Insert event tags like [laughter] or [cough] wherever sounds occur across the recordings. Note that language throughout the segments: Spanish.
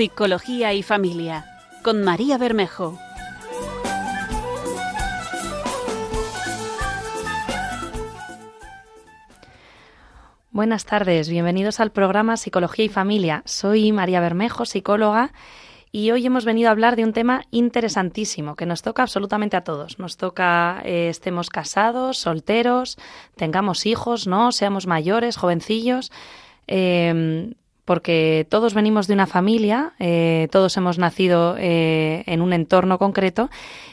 Psicología y Familia, con María Bermejo. Buenas tardes, bienvenidos al programa Psicología y Familia. Soy María Bermejo, psicóloga, y hoy hemos venido a hablar de un tema interesantísimo que nos toca absolutamente a todos. Nos toca, eh, estemos casados, solteros, tengamos hijos, no, seamos mayores, jovencillos. Eh, porque todos venimos de una familia, eh, todos hemos nacido eh, en un entorno concreto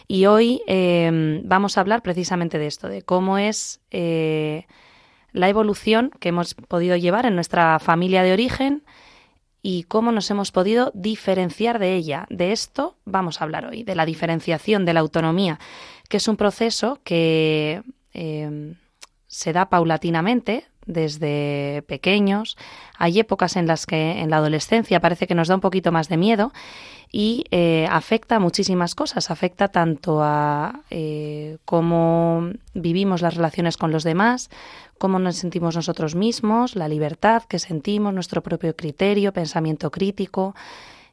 y hoy eh, vamos a hablar precisamente de esto, de cómo es la evolución que hemos podido llevar en nuestra familia de origen y cómo nos hemos podido diferenciar de ella. De esto vamos a hablar hoy, de la diferenciación, de la autonomía, que es un proceso que se da paulatinamente desde pequeños. Hay épocas en las que en la adolescencia parece que nos da un poquito más de miedo y eh, afecta a muchísimas cosas. Afecta tanto a eh, cómo vivimos las relaciones con los demás, cómo nos sentimos nosotros mismos, la libertad que sentimos, nuestro propio criterio, pensamiento crítico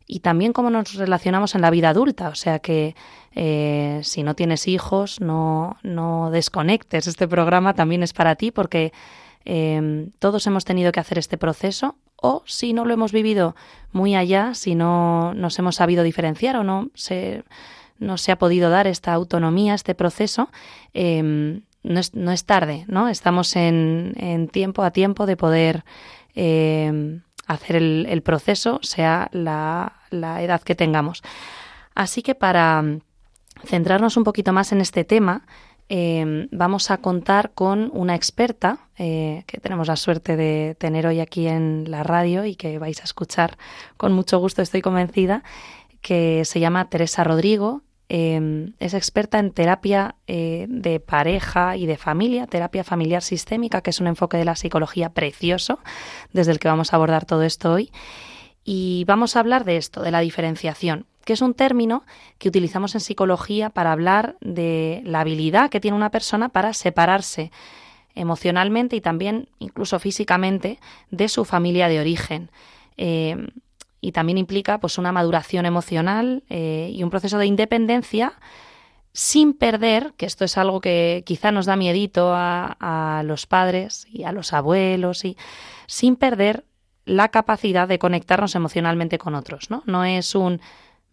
y también cómo nos relacionamos en la vida adulta. O sea que eh, si no tienes hijos, no, no desconectes. Este programa también es para ti porque Em, todos hemos tenido que hacer este proceso o si no lo hemos vivido muy allá, si no nos hemos sabido diferenciar o no se, no se ha podido dar esta autonomía, este proceso, em, no, es, no, es, tarde, ¿no? Estamos en, en tiempo a tiempo de poder em, hacer el, el, proceso, sea la, la edad que tengamos. Así que para centrarnos un poquito más en este tema, Em, vamos a contar con una experta eh, que tenemos la suerte de tener hoy aquí en la radio y que vais a escuchar con mucho gusto, estoy convencida, que se llama Teresa Rodrigo. Em, es experta en terapia eh, de pareja y de familia, terapia familiar sistémica, que es un enfoque de la psicología precioso, desde el que vamos a abordar todo esto hoy. Y vamos a hablar de esto, de la diferenciación que es un término que utilizamos en psicología para hablar de la habilidad que tiene una persona para separarse emocionalmente y también incluso físicamente de su familia de origen. Eh, y también implica pues una maduración emocional eh, y un proceso de independencia sin perder, que esto es algo que quizá nos da miedito a, a los padres y a los abuelos, y sin perder la capacidad de conectarnos emocionalmente con otros, ¿no? No es un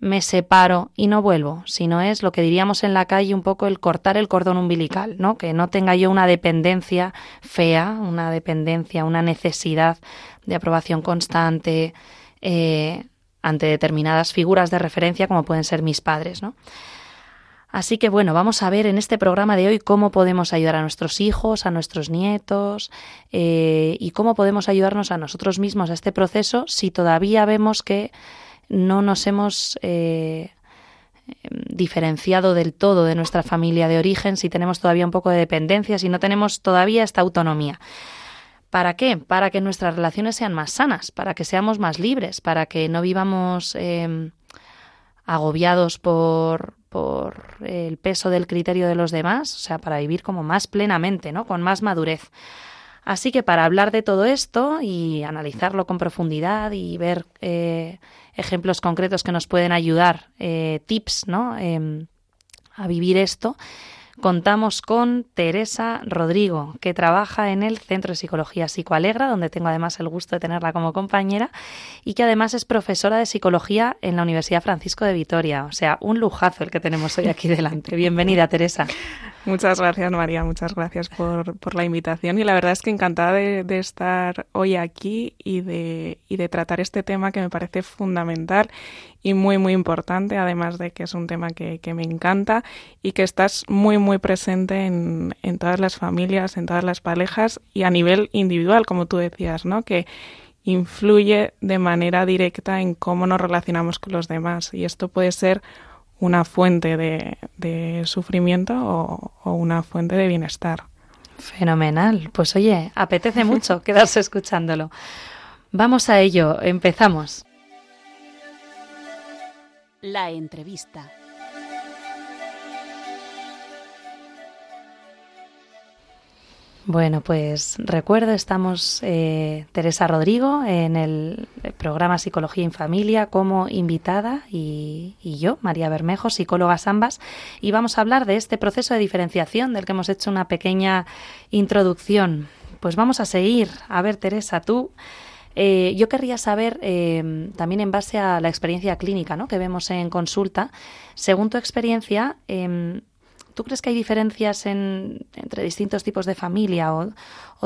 me separo y no vuelvo, sino es lo que diríamos en la calle un poco el cortar el cordón umbilical, ¿no? Que no tenga yo una dependencia fea, una dependencia, una necesidad de aprobación constante eh, ante determinadas figuras de referencia como pueden ser mis padres, ¿no? Así que bueno, vamos a ver en este programa de hoy cómo podemos ayudar a nuestros hijos, a nuestros nietos eh, y cómo podemos ayudarnos a nosotros mismos a este proceso si todavía vemos que no nos hemos eh, diferenciado del todo de nuestra familia de origen, si tenemos todavía un poco de dependencia, si no tenemos todavía esta autonomía. ¿Para qué? Para que nuestras relaciones sean más sanas, para que seamos más libres, para que no vivamos em, agobiados por, por el peso del criterio de los demás, o sea, para vivir como más plenamente, ¿no? Con más madurez. Así que para hablar de todo esto y analizarlo con profundidad y ver eh, ejemplos concretos que nos pueden ayudar, eh, tips, ¿no? Em, a vivir esto, contamos con Teresa Rodrigo, que trabaja en el Centro de Psicología Psicoalegra, donde tengo además el gusto de tenerla como compañera, y que además es profesora de psicología en la Universidad Francisco de Vitoria. O sea, un lujazo el que tenemos hoy aquí delante. Bienvenida, Teresa. Muchas gracias, María. Muchas gracias por, por la invitación. Y la verdad es que encantada de, de, estar hoy aquí y de, y de tratar este tema que me parece fundamental y muy, muy importante, además de que es un tema que, que me encanta y que estás muy, muy presente en, en todas las familias, en todas las parejas y a nivel individual, como tú decías, ¿no? Que influye de manera directa en cómo nos relacionamos con los demás. Y esto puede ser una fuente de, sufrimiento o, una fuente de bienestar. Fenomenal. Pues oye, apetece mucho [laughs] quedarse escuchándolo. Vamos a ello, empezamos. La entrevista. Bueno, pues recuerdo, estamos eh, Teresa Rodrigo en el programa Psicología en Familia como invitada y, yo, María Bermejo, psicólogas ambas, y vamos a hablar de este proceso de diferenciación del que hemos hecho una pequeña introducción. Pues vamos a seguir. A ver, Teresa, tú. Eh, yo querría saber, eh, también en base a la experiencia clínica ¿no? que vemos en consulta, según tu experiencia, em, ¿Tú crees que hay diferencias entre distintos tipos de familia o,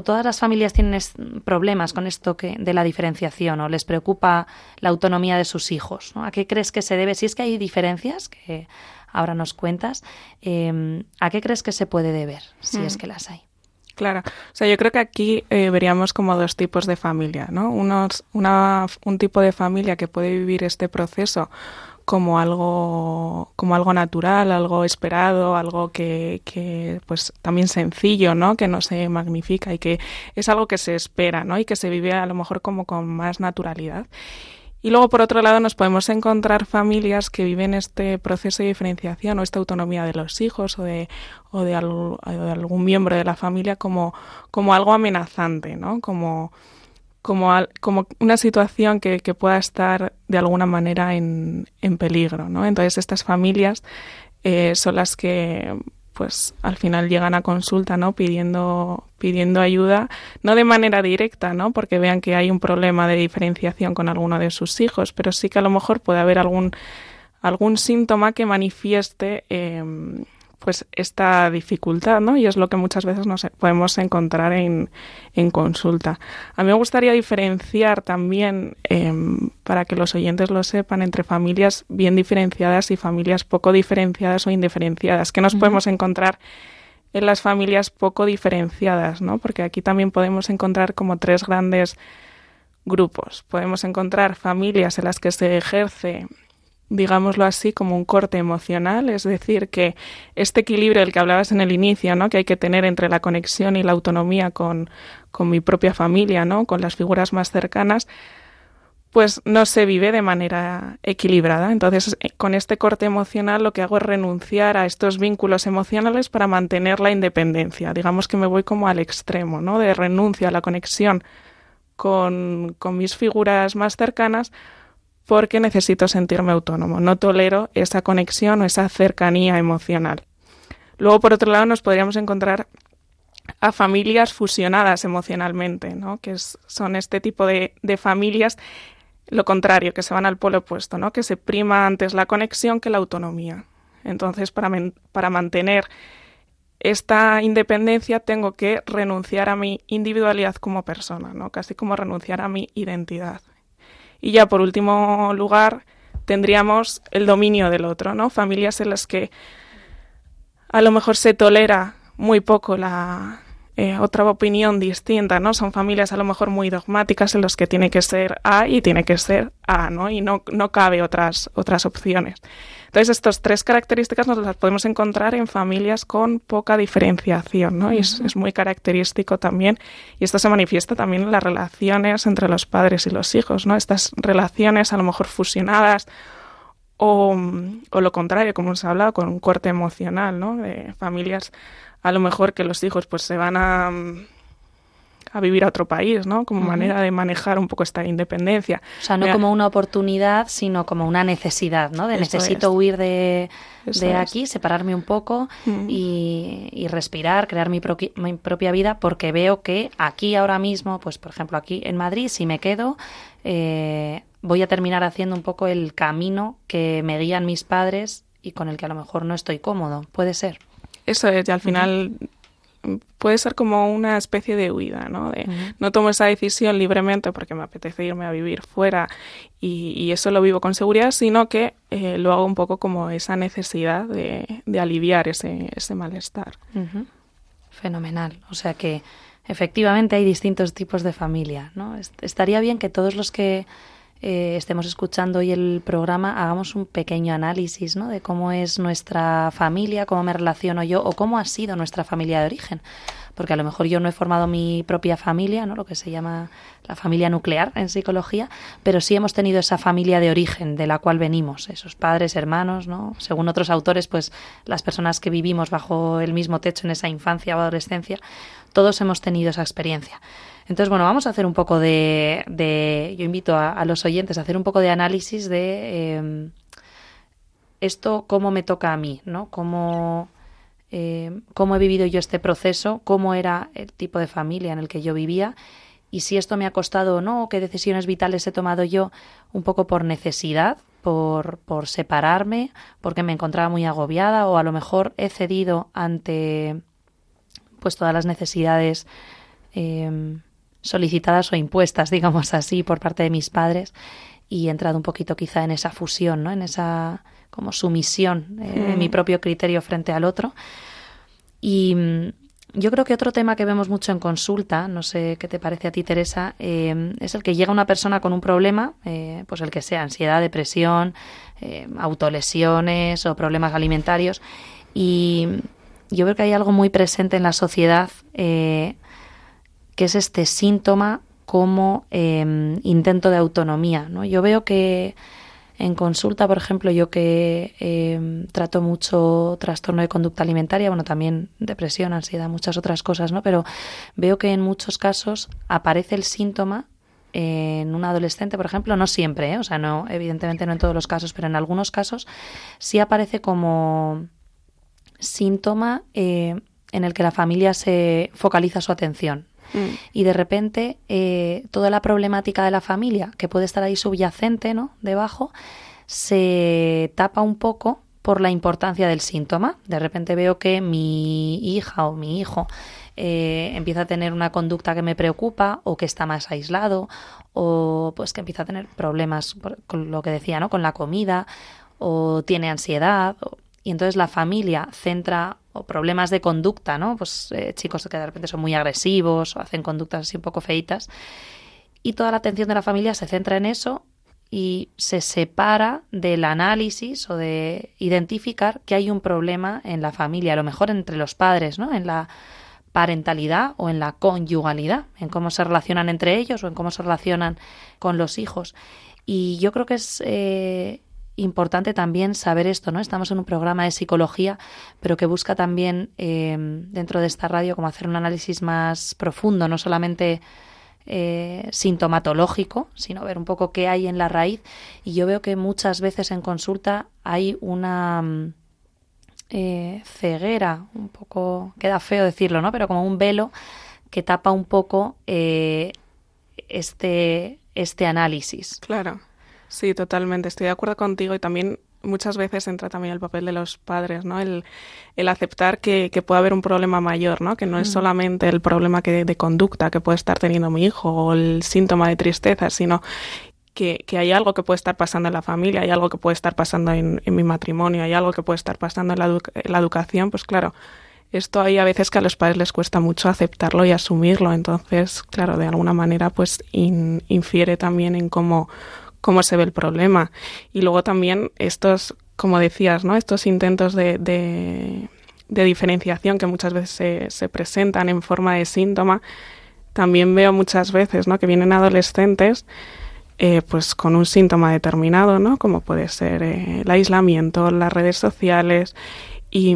todas las familias tienen problemas con esto que, de la diferenciación o les preocupa la autonomía de sus hijos? ¿A qué crees que se debe? Si es que hay diferencias, que ahora nos cuentas, em, ¿a qué crees que se puede deber, si es mm. que las hay? Claro, o sea, yo creo que aquí eh, veríamos como dos tipos de familia, ¿no? Unos, una, un tipo de familia que puede vivir este proceso como algo, como algo natural, algo esperado, algo que, que, pues también sencillo, ¿no? Que no se magnifica y que es algo que se espera, ¿no? Y que se vive a lo mejor como con más naturalidad. Y luego, por otro lado, nos podemos encontrar familias que viven este proceso de diferenciación o esta autonomía de los hijos o de, o de, algún miembro de la familia como, como algo amenazante, ¿no? Como, como, como una situación que, que, pueda estar de alguna manera en, en peligro, ¿no? Entonces estas familias eh, son las que pues al final llegan a consulta, ¿no? Pidiendo, pidiendo ayuda, no de manera directa, ¿no? Porque vean que hay un problema de diferenciación con alguno de sus hijos, pero sí que a lo mejor puede haber algún, algún síntoma que manifieste eh, pues esta dificultad, ¿no? Y es lo que muchas veces nos podemos encontrar en, en consulta. A mí me gustaría diferenciar también, em, para que los oyentes lo sepan, entre familias bien diferenciadas y familias poco diferenciadas o indiferenciadas. ¿Qué nos podemos encontrar en las familias poco diferenciadas, ¿no? Porque aquí también podemos encontrar como tres grandes grupos. Podemos encontrar familias en las que se ejerce digámoslo así, como un corte emocional, es decir, que este equilibrio del que hablabas en el inicio, ¿no? que hay que tener entre la conexión y la autonomía con, con mi propia familia, ¿no? con las figuras más cercanas, pues no se vive de manera equilibrada. Entonces, eh, con este corte emocional lo que hago es renunciar a estos vínculos emocionales para mantener la independencia. Digamos que me voy como al extremo, ¿no? De renuncia a la conexión con, con mis figuras más cercanas porque necesito sentirme autónomo. No tolero esa conexión o esa cercanía emocional. Luego, por otro lado, nos podríamos encontrar a familias fusionadas emocionalmente, ¿no? que son este tipo de, familias, lo contrario, que se van al polo opuesto, ¿no? que se prima antes la conexión que la autonomía. Entonces, para, para mantener esta independencia tengo que renunciar a mi individualidad como persona, ¿no? casi como renunciar a mi identidad. Y ya por último lugar tendríamos el dominio del otro, ¿no? Familias en las que a lo mejor se tolera muy poco la eh, otra opinión distinta, ¿no? Son familias a lo mejor muy dogmáticas en las que tiene que ser A y tiene que ser A, ¿no? Y no, no cabe otras, otras opciones. Entonces, estas tres características nos las podemos encontrar en familias con poca diferenciación, ¿no? Y es, muy característico también, y esto se manifiesta también en las relaciones entre los padres y los hijos, ¿no? Estas relaciones a lo mejor fusionadas o, o lo contrario, como ha hablado, con un corte emocional, ¿no? De familias a lo mejor que los hijos pues se van a a vivir a otro país, ¿no? Como manera de manejar un poco esta independencia. O sea, no como una oportunidad, sino como una necesidad, ¿no? De necesito huir de, de aquí, separarme un poco y, respirar, crear mi, mi, propia vida, porque veo que aquí ahora mismo, pues por ejemplo aquí en Madrid, si me quedo, eh, voy a terminar haciendo un poco el camino que me guían mis padres y con el que a lo mejor no estoy cómodo. Puede ser. Eso es, y al final puede ser como una especie de huida, ¿no? De, No tomo esa decisión libremente porque me apetece irme a vivir fuera y, eso lo vivo con seguridad, sino que eh, lo hago un poco como esa necesidad de, de aliviar ese, ese malestar. Fenomenal. O sea que efectivamente hay distintos tipos de familia, ¿no? Estaría bien que todos los que eh, estemos escuchando hoy el programa, hagamos un pequeño análisis ¿no? de cómo es nuestra familia, cómo me relaciono yo o cómo ha sido nuestra familia de origen. porque a lo mejor yo no he formado mi propia familia, ¿no? lo que se llama la familia nuclear en psicología, pero sí hemos tenido esa familia de origen de la cual venimos, esos padres, hermanos, ¿no? según otros autores, pues las personas que vivimos bajo el mismo techo en esa infancia o adolescencia, todos hemos tenido esa experiencia. Entonces, bueno, vamos a hacer un poco de, yo invito a, los oyentes a hacer un poco de análisis de em, esto, cómo me toca a mí, ¿no? Cómo, em, cómo he vivido yo este proceso, cómo era el tipo de familia en el que yo vivía y si esto me ha costado o no, qué decisiones vitales he tomado yo un poco por necesidad, por, por separarme, porque me encontraba muy agobiada o a lo mejor he cedido ante pues todas las necesidades eh, solicitadas o impuestas, [laughs] digamos así, por parte de mis padres y he entrado un poquito quizá en esa fusión, ¿no? En esa como sumisión eh, de mi mm. propio criterio frente al otro. Y mm, yo creo que otro tema que vemos mucho en consulta, no sé qué te parece a ti, Teresa, eh, es el que llega una persona con un problema, eh, pues el que sea ansiedad, depresión, autolesiones o problemas alimentarios. Y yo creo que hay algo muy presente en la sociedad que es este síntoma como em, intento de autonomía. ¿no? Yo veo que en consulta, por ejemplo, yo que em, trato mucho trastorno de conducta alimentaria, bueno, también depresión, ansiedad, muchas otras cosas, ¿no? Pero veo que en muchos casos aparece el síntoma en un adolescente, por ejemplo, no siempre, ¿eh? o sea, no, evidentemente no en todos los casos, pero en algunos casos sí aparece como síntoma eh, en el que la familia se focaliza su atención, y de repente eh, toda la problemática de la familia, que puede estar ahí subyacente, ¿no? Debajo, se tapa un poco por la importancia del síntoma. De repente veo que mi hija o mi hijo eh, empieza a tener una conducta que me preocupa o que está más aislado o pues que empieza a tener problemas con lo que decía, ¿no? Con la comida o tiene ansiedad y entonces la familia centra o problemas de conducta, ¿no? Pues eh, chicos que de repente son muy agresivos o hacen conductas así un poco feitas. Y toda la atención de la familia se centra en eso y se separa del análisis o de identificar que hay un problema en la familia, a lo mejor entre los padres, ¿no? En la parentalidad o en la conyugalidad, en cómo se relacionan entre ellos o en cómo se relacionan con los hijos. Y yo creo que es eh, importante también saber esto, ¿no? Estamos en un programa de psicología, pero que busca también eh, dentro de esta radio como hacer un análisis más profundo, no solamente eh, sintomatológico, sino ver un poco qué hay en la raíz. Y yo veo que muchas veces en consulta hay una eh, ceguera, un poco, queda feo decirlo, ¿no? Pero como un velo que tapa un poco este, este análisis. Claro. Sí, totalmente. Estoy de acuerdo contigo y también muchas veces entra también el papel de los padres, ¿no? El, el aceptar que, que puede haber un problema mayor, ¿no? Que no es solamente el problema que, de conducta que puede estar teniendo mi hijo o el síntoma de tristeza, sino que, que, hay algo que puede estar pasando en la familia, hay algo que puede estar pasando en, en mi matrimonio, hay algo que puede estar pasando en la, la, educación, pues claro, esto hay a veces que a los padres les cuesta mucho aceptarlo y asumirlo, entonces, claro, de alguna manera pues infiere también en cómo cómo se ve el problema. Y luego también estos, como decías, ¿no? Estos intentos de, de, diferenciación que muchas veces se, se, presentan en forma de síntoma, también veo muchas veces, ¿no? Que vienen adolescentes eh, pues con un síntoma determinado, ¿no? Como puede ser eh, el aislamiento, las redes sociales y,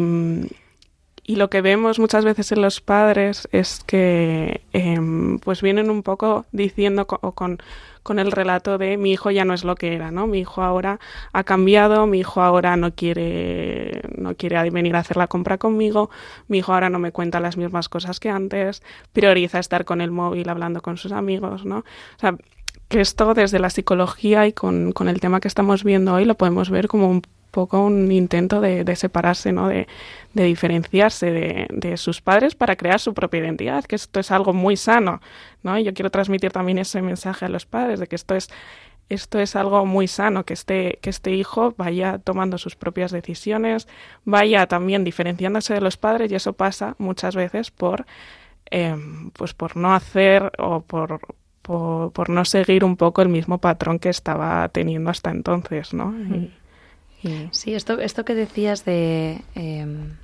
y lo que vemos muchas veces en los padres es que em, pues vienen un poco diciendo o con, con el relato de mi hijo ya no es lo que era, ¿no? Mi hijo ahora ha cambiado, mi hijo ahora no quiere, no quiere venir a hacer la compra conmigo, mi hijo ahora no me cuenta las mismas cosas que antes, prioriza estar con el móvil hablando con sus amigos, ¿no? O sea, que esto desde la psicología y con, con el tema que estamos viendo hoy lo podemos ver como un poco un intento de, separarse, ¿no? De, diferenciarse de, sus padres para crear su propia identidad, que esto es algo muy sano, ¿no? Y yo quiero transmitir también ese mensaje a los padres de que esto es esto es algo muy sano, que este, que este hijo vaya tomando sus propias decisiones, vaya también diferenciándose de los padres, y eso pasa muchas veces por, em, pues por no hacer o por, por, no seguir un poco el mismo patrón que estaba teniendo hasta entonces, ¿no? Sí, esto, esto que decías de em,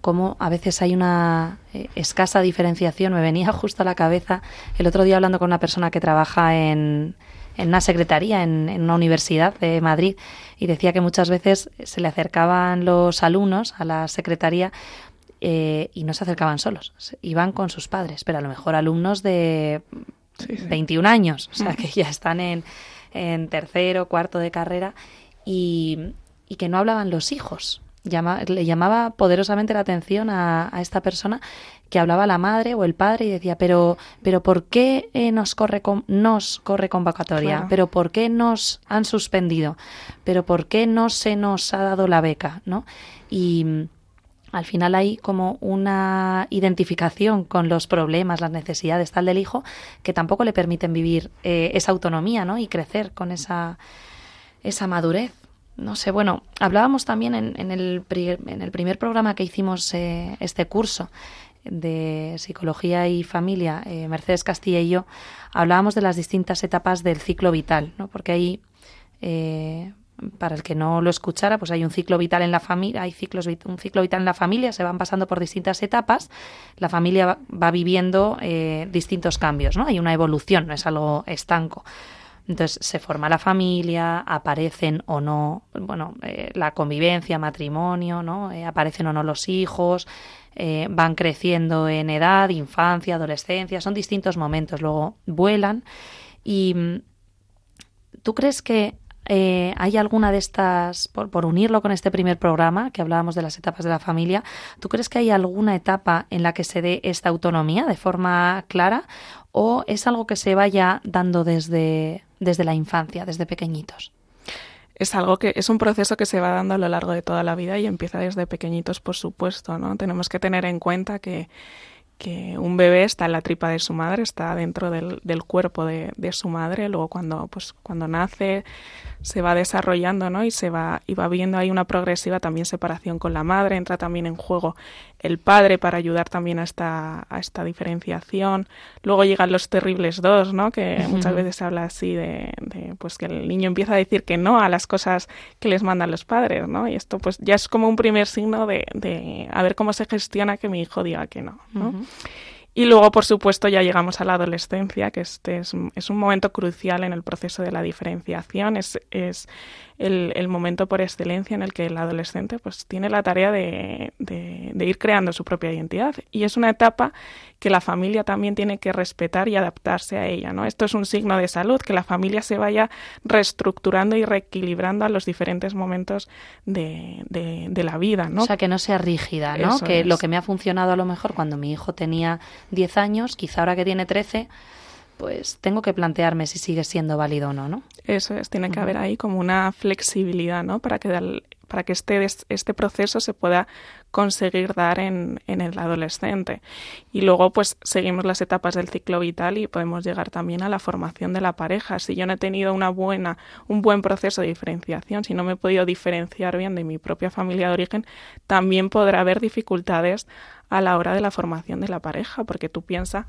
cómo a veces hay una eh, escasa diferenciación. Me venía [laughs] justo a la cabeza el otro día hablando con una persona que trabaja en, en una secretaría en, una universidad de Madrid y decía que muchas veces se le acercaban los alumnos a la secretaría eh, y no se acercaban solos, iban con sus padres, pero a lo mejor alumnos de 21 años, o sea, que ya están en, en tercero, cuarto de carrera y, y que no hablaban los hijos. le llamaba poderosamente la atención a, esta persona que hablaba la madre o el padre y decía, pero, pero ¿por qué eh, nos corre con, nos corre convocatoria? ¿Pero por qué nos han suspendido? ¿Pero por qué no se nos ha dado la beca? ¿no? Y mm, al final hay como una identificación con los problemas, las necesidades tal del hijo, que tampoco le permiten vivir eh, esa autonomía ¿no? y crecer con esa, esa madurez no sé, bueno, hablábamos también en, en, el, en el, primer programa que hicimos eh, este curso de psicología y familia, eh, Mercedes Castilla y yo, hablábamos de las distintas etapas del ciclo vital, ¿no? Porque ahí, eh, para el que no lo escuchara, pues hay un ciclo vital en la familia, hay ciclos, un ciclo vital en la familia, se van pasando por distintas etapas, la familia va, va viviendo distintos cambios, ¿no? Hay una evolución, no es algo estanco. Entonces se forma la familia, aparecen o no, bueno, eh, la convivencia, matrimonio, ¿no? Eh, aparecen o no los hijos, eh, van creciendo en edad, infancia, adolescencia, son distintos momentos, luego vuelan. ¿Y mm, tú crees que hay alguna de estas, por, por, unirlo con este primer programa que hablábamos de las etapas de la familia, ¿tú crees que hay alguna etapa en la que se dé esta autonomía de forma clara o es algo que se vaya dando desde, desde la infancia, desde pequeñitos? es algo que es un proceso que se va dando a lo largo de toda la vida y empieza desde pequeñitos, por supuesto, ¿no? Tenemos que tener en cuenta que, que un bebé está en la tripa de su madre, está dentro del, del cuerpo de, de, su madre, luego cuando, pues, cuando nace se va desarrollando, ¿no? Y se va, y va viendo ahí una progresiva también separación con la madre, entra también en juego el padre para ayudar también a esta, a esta diferenciación. Luego llegan los terribles dos, ¿no? Que muchas veces se habla así de, de, pues que el niño empieza a decir que no a las cosas que les mandan los padres, ¿no? Y esto pues ya es como un primer signo de, de a ver cómo se gestiona que mi hijo diga que no, ¿no? Y luego, por supuesto, ya llegamos a la adolescencia, que este es, un momento crucial en el proceso de la diferenciación. Es, es el, momento por excelencia en el que el adolescente pues, tiene la tarea de, ir creando su propia identidad. Y es una etapa que la familia también tiene que respetar y adaptarse a ella. ¿no? Esto es un signo de salud, que la familia se vaya reestructurando y reequilibrando a los diferentes momentos de, de, de la vida. ¿no? O sea, que no sea rígida, ¿no? Eso que es. lo que me ha funcionado a lo mejor cuando mi hijo tenía 10 años, quizá ahora que tiene 13 pues tengo que plantearme si sigue siendo válido o no, ¿no? Eso es, tiene que haber ahí como una flexibilidad, ¿no? Para que, para que este, este proceso se pueda conseguir dar en, en el adolescente. Y luego, pues, seguimos las etapas del ciclo vital y podemos llegar también a la formación de la pareja. Si yo no he tenido una buena, un buen proceso de diferenciación, si no me he podido diferenciar bien de mi propia familia de origen, también podrá haber dificultades a la hora de la formación de la pareja, porque tú piensas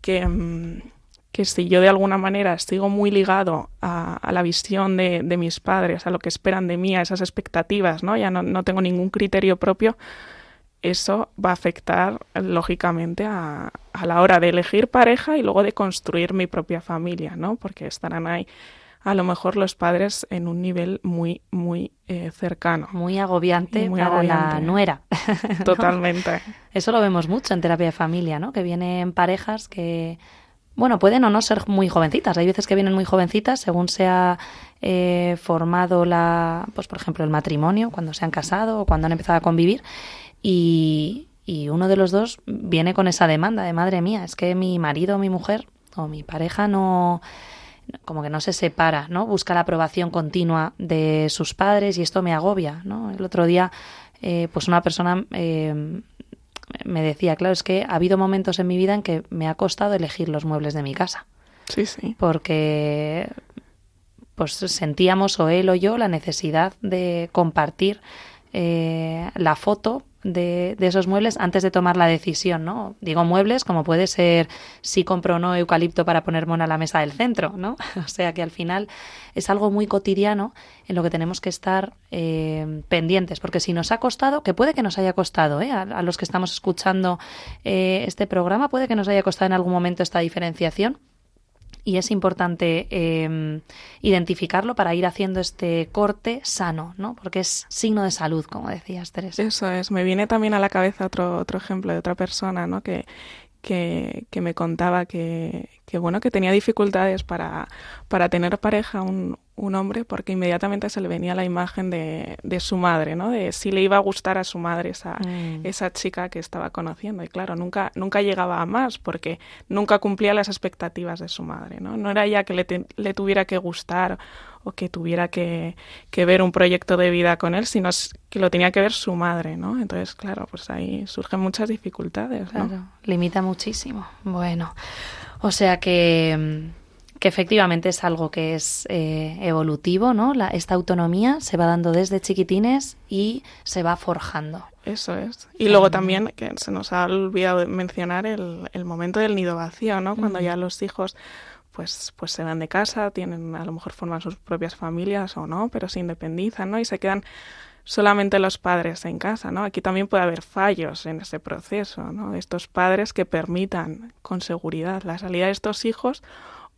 que... Mmm, que si yo de alguna manera sigo muy ligado a, a la visión de, de, mis padres, a lo que esperan de mí, a esas expectativas, ¿no? Ya no, no tengo ningún criterio propio, eso va a afectar lógicamente a, a, la hora de elegir pareja y luego de construir mi propia familia, ¿no? Porque estarán ahí a lo mejor los padres en un nivel muy, muy eh, cercano. Muy agobiante muy para agobiante. la nuera. [laughs] Totalmente. ¿no? Eso lo vemos mucho en terapia de familia, ¿no? Que vienen parejas que bueno, pueden o no ser muy jovencitas. Hay veces que vienen muy jovencitas según se ha eh, formado la, pues por ejemplo, el matrimonio, cuando se han casado o cuando han empezado a convivir. Y, y uno de los dos viene con esa demanda de madre mía, es que mi marido o mi mujer o mi pareja no como que no se separa, ¿no? Busca la aprobación continua de sus padres y esto me agobia, ¿no? El otro día, eh, pues una persona eh, me decía, claro, es que ha habido momentos en mi vida en que me ha costado elegir los muebles de mi casa. Sí, sí. Porque pues sentíamos o él o yo la necesidad de compartir eh, la foto de, esos muebles antes de tomar la decisión, ¿no? Digo muebles como puede ser si compro o no eucalipto para poner mona a la mesa del centro, ¿no? [laughs] o sea que al final es algo muy cotidiano en lo que tenemos que estar eh, pendientes, porque si nos ha costado, que puede que nos haya costado, ¿eh? a, los que estamos escuchando eh, este programa, puede que nos haya costado en algún momento esta diferenciación, y es importante em, identificarlo para ir haciendo este corte sano, ¿no? Porque es signo de salud, como decías, Teresa. Eso es. Me viene también a la cabeza otro, otro ejemplo de otra persona, ¿no? Que, que, que me contaba que, que, bueno, que tenía dificultades para, para tener pareja un, un hombre porque inmediatamente se le venía la imagen de, de, su madre, ¿no? De si le iba a gustar a su madre esa, mm. esa chica que estaba conociendo. Y claro, nunca, nunca llegaba a más porque nunca cumplía las expectativas de su madre, ¿no? No era ya que le, le tuviera que gustar o que tuviera que, que, ver un proyecto de vida con él, sino que lo tenía que ver su madre, ¿no? Entonces, claro, pues ahí surgen muchas dificultades, ¿no? Claro, limita muchísimo. Bueno, o sea que que efectivamente es algo que es eh, evolutivo, ¿no? La, esta autonomía se va dando desde chiquitines y se va forjando. Eso es. Y luego también, que se nos ha olvidado mencionar el, el momento del nido vacío, ¿no? Cuando ya los hijos pues, pues se van de casa, tienen, a lo mejor forman sus propias familias o no, pero se independizan, ¿no? Y se quedan solamente los padres en casa, ¿no? Aquí también puede haber fallos en ese proceso, ¿no? Estos padres que permitan con seguridad la salida de estos hijos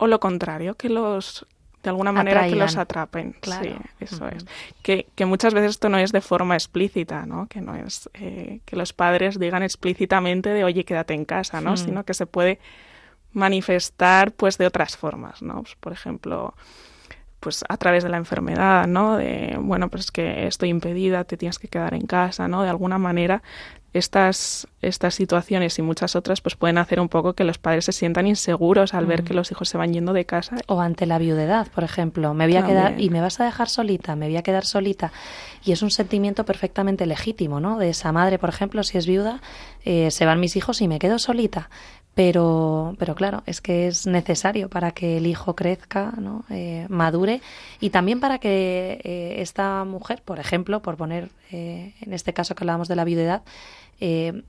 o lo contrario, que los de alguna manera que los atrapen. Claro. Sí, eso es. Que, que, muchas veces esto no es de forma explícita, ¿no? Que no es eh, que los padres digan explícitamente de oye, quédate en casa, ¿no? Sino que se puede manifestar pues de otras formas, ¿no? Pues, por ejemplo, pues a través de la enfermedad, ¿no? De, bueno, pues es que estoy impedida, te tienes que quedar en casa, ¿no? De alguna manera estas, estas situaciones y muchas otras pues pueden hacer un poco que los padres se sientan inseguros al ver mm. que los hijos se van yendo de casa. O ante la viudedad, por ejemplo. Me voy a quedar y me vas a dejar solita, me voy a quedar solita. Y es un sentimiento perfectamente legítimo, ¿no? De esa madre, por ejemplo, si es viuda, eh, se van mis hijos y me quedo solita. Pero, pero claro, es que es necesario para que el hijo crezca, ¿no? Eh, madure y también para que eh, esta mujer, por ejemplo, por poner en este caso que hablábamos de la viudedad, eh,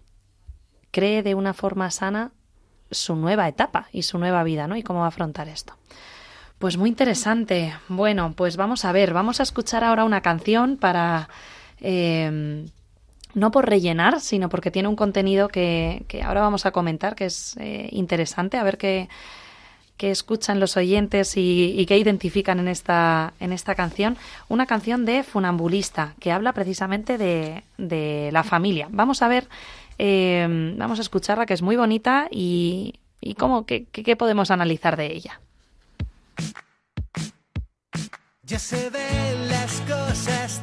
cree de una forma sana su nueva etapa y su nueva vida, ¿no? Y cómo va a afrontar esto. Pues muy interesante. Bueno, pues vamos a ver, vamos a escuchar ahora una canción para... Eh, no por rellenar, sino porque tiene un contenido que, ahora vamos a comentar, que es eh, interesante, a ver qué, qué, escuchan los oyentes y, y qué identifican en esta, en esta canción. Una canción de Funambulista, que habla precisamente de, de la familia. Vamos a ver, eh, vamos a escucharla, que es muy bonita y, y cómo, qué, qué podemos analizar de ella. Ya se ven las cosas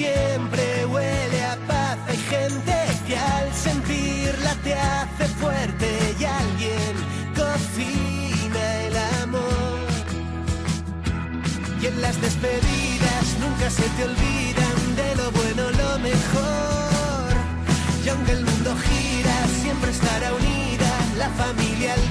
siempre huele a paz, hay gente que al sentirla te hace fuerte y alguien cocina el amor. Y en las despedidas nunca se te olvidan de lo bueno, lo mejor. Y aunque el mundo gira, siempre estará unida la familia, el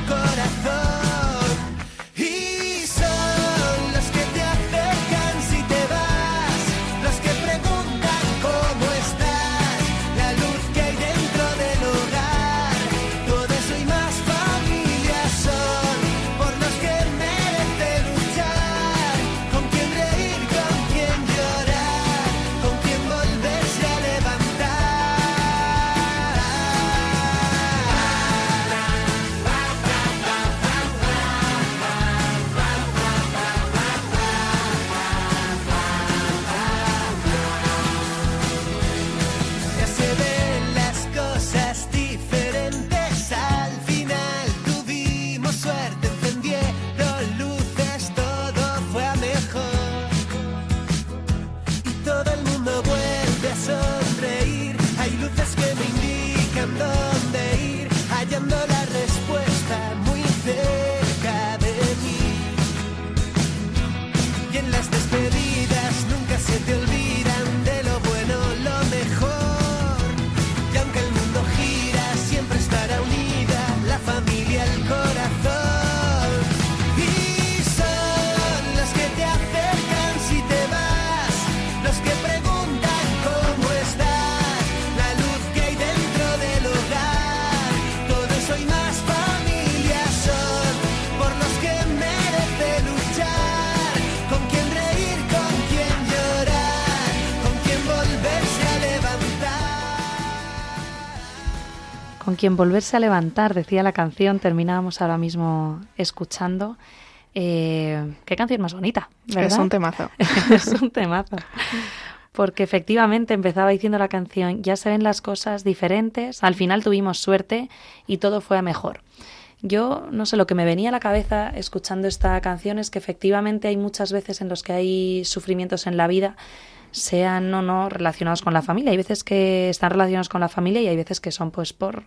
quien volverse a levantar, decía la canción, terminábamos ahora mismo escuchando. Eh, qué canción más bonita, ¿verdad? Es un temazo. [laughs] es un temazo. Porque efectivamente empezaba diciendo la canción, ya se ven las cosas diferentes, al final tuvimos suerte y todo fue a mejor. Yo no sé, lo que me venía a la cabeza escuchando esta canción es que efectivamente hay muchas veces en los que hay sufrimientos en la vida, sean o no relacionados con la familia. Hay veces que están relacionados con la familia y hay veces que son pues por